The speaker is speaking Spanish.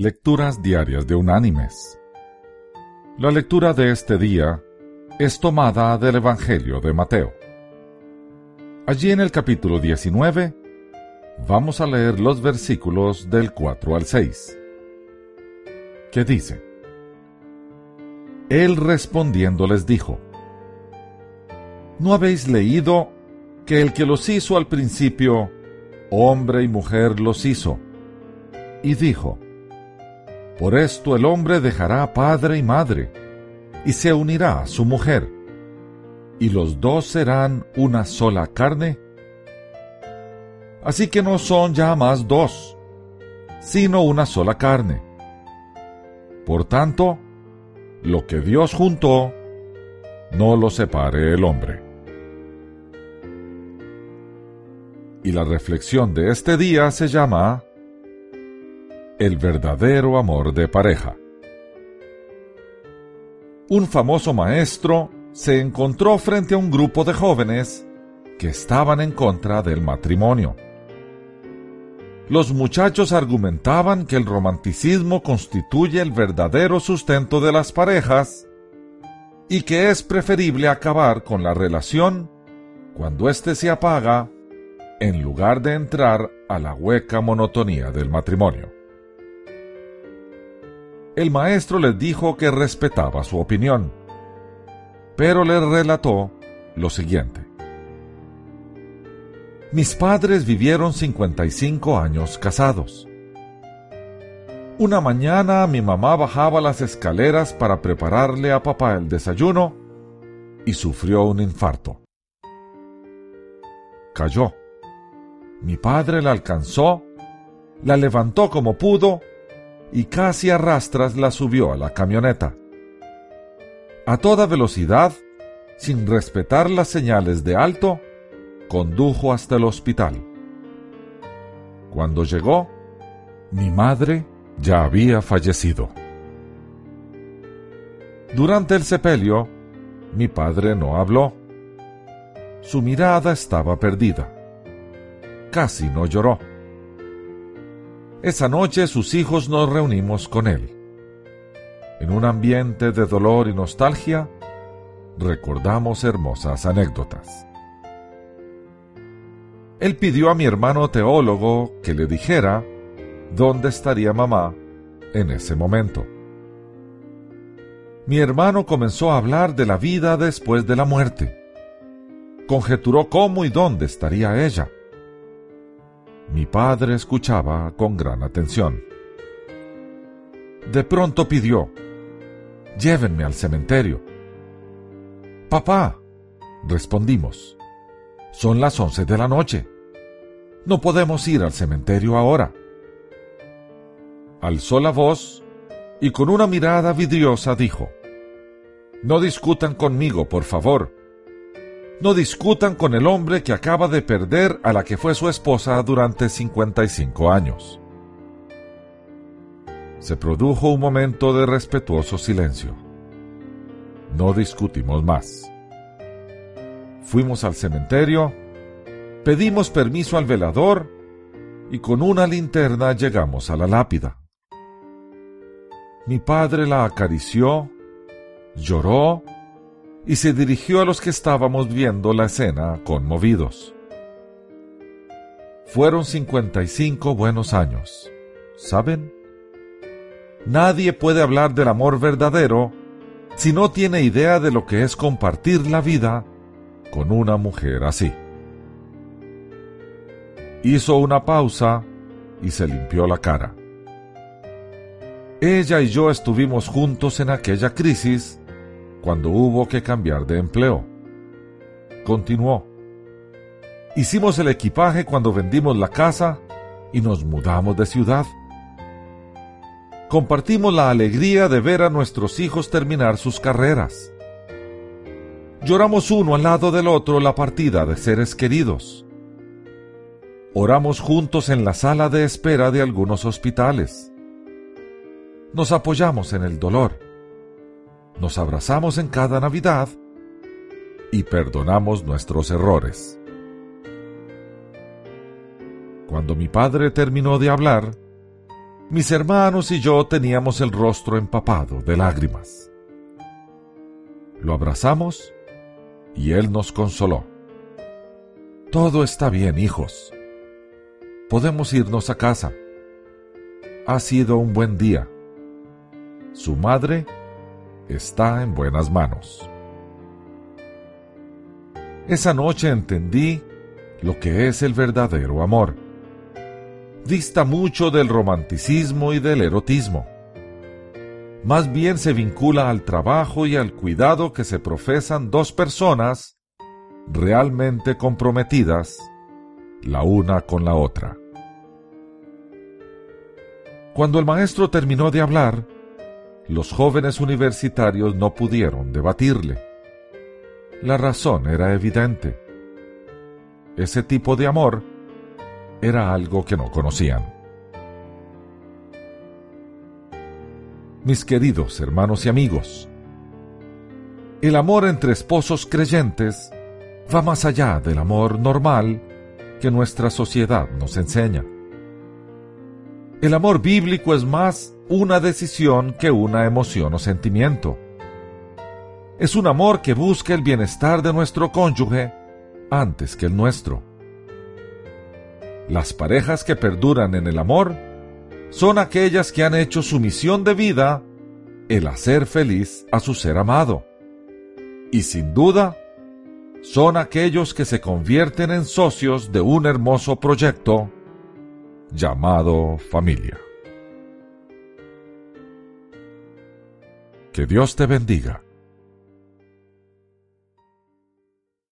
Lecturas Diarias de Unánimes. La lectura de este día es tomada del Evangelio de Mateo. Allí en el capítulo 19 vamos a leer los versículos del 4 al 6, que dice, Él respondiendo les dijo, ¿No habéis leído que el que los hizo al principio, hombre y mujer los hizo? Y dijo, Por esto el hombre dejará padre y madre, y se unirá a su mujer, y los dos serán una sola carne. Así que no son ya más dos, sino una sola carne. Por tanto, lo que Dios juntó, no lo separe el hombre. Y la reflexión de este día se llama El verdadero amor de pareja. Un famoso maestro se encontró frente a un grupo de jóvenes que estaban en contra del matrimonio. Los muchachos argumentaban que el romanticismo constituye el verdadero sustento de las parejas y que es preferible acabar con la relación cuando éste se apaga en lugar de entrar a la hueca monotonía del matrimonio. El maestro les dijo que respetaba su opinión, pero les relató lo siguiente. Mis padres vivieron 55 años casados. Una mañana mi mamá bajaba las escaleras para prepararle a papá el desayuno y sufrió un infarto. Cayó. Mi padre la alcanzó, la levantó como pudo y casi a rastras la subió a la camioneta. A toda velocidad, sin respetar las señales de alto, condujo hasta el hospital. Cuando llegó, mi madre ya había fallecido. Durante el sepelio, mi padre no habló. Su mirada estaba perdida. Casi no lloró. Esa noche sus hijos nos reunimos con él. En un ambiente de dolor y nostalgia, recordamos hermosas anécdotas. Él pidió a mi hermano teólogo que le dijera dónde estaría mamá en ese momento. Mi hermano comenzó a hablar de la vida después de la muerte. Conjeturó cómo y dónde estaría ella. Mi padre escuchaba con gran atención. De pronto pidió, Llévenme al cementerio. Papá, respondimos, son las once de la noche. No podemos ir al cementerio ahora. Alzó la voz y con una mirada vidriosa dijo, No discutan conmigo, por favor. No discutan con el hombre que acaba de perder a la que fue su esposa durante 55 años. Se produjo un momento de respetuoso silencio. No discutimos más. Fuimos al cementerio, pedimos permiso al velador y con una linterna llegamos a la lápida. Mi padre la acarició, lloró y se dirigió a los que estábamos viendo la escena conmovidos. Fueron 55 buenos años, ¿saben? Nadie puede hablar del amor verdadero si no tiene idea de lo que es compartir la vida con una mujer así. Hizo una pausa y se limpió la cara. Ella y yo estuvimos juntos en aquella crisis cuando hubo que cambiar de empleo. Continuó. Hicimos el equipaje cuando vendimos la casa y nos mudamos de ciudad. Compartimos la alegría de ver a nuestros hijos terminar sus carreras. Lloramos uno al lado del otro la partida de seres queridos. Oramos juntos en la sala de espera de algunos hospitales. Nos apoyamos en el dolor. Nos abrazamos en cada Navidad y perdonamos nuestros errores. Cuando mi padre terminó de hablar, mis hermanos y yo teníamos el rostro empapado de lágrimas. Lo abrazamos y él nos consoló. Todo está bien, hijos. Podemos irnos a casa. Ha sido un buen día. Su madre está en buenas manos. Esa noche entendí lo que es el verdadero amor. Dista mucho del romanticismo y del erotismo. Más bien se vincula al trabajo y al cuidado que se profesan dos personas realmente comprometidas la una con la otra. Cuando el maestro terminó de hablar, los jóvenes universitarios no pudieron debatirle. La razón era evidente. Ese tipo de amor era algo que no conocían. Mis queridos hermanos y amigos, el amor entre esposos creyentes va más allá del amor normal que nuestra sociedad nos enseña. El amor bíblico es más una decisión que una emoción o sentimiento. Es un amor que busca el bienestar de nuestro cónyuge antes que el nuestro. Las parejas que perduran en el amor son aquellas que han hecho su misión de vida el hacer feliz a su ser amado. Y sin duda, son aquellos que se convierten en socios de un hermoso proyecto llamado familia. Que Dios te bendiga.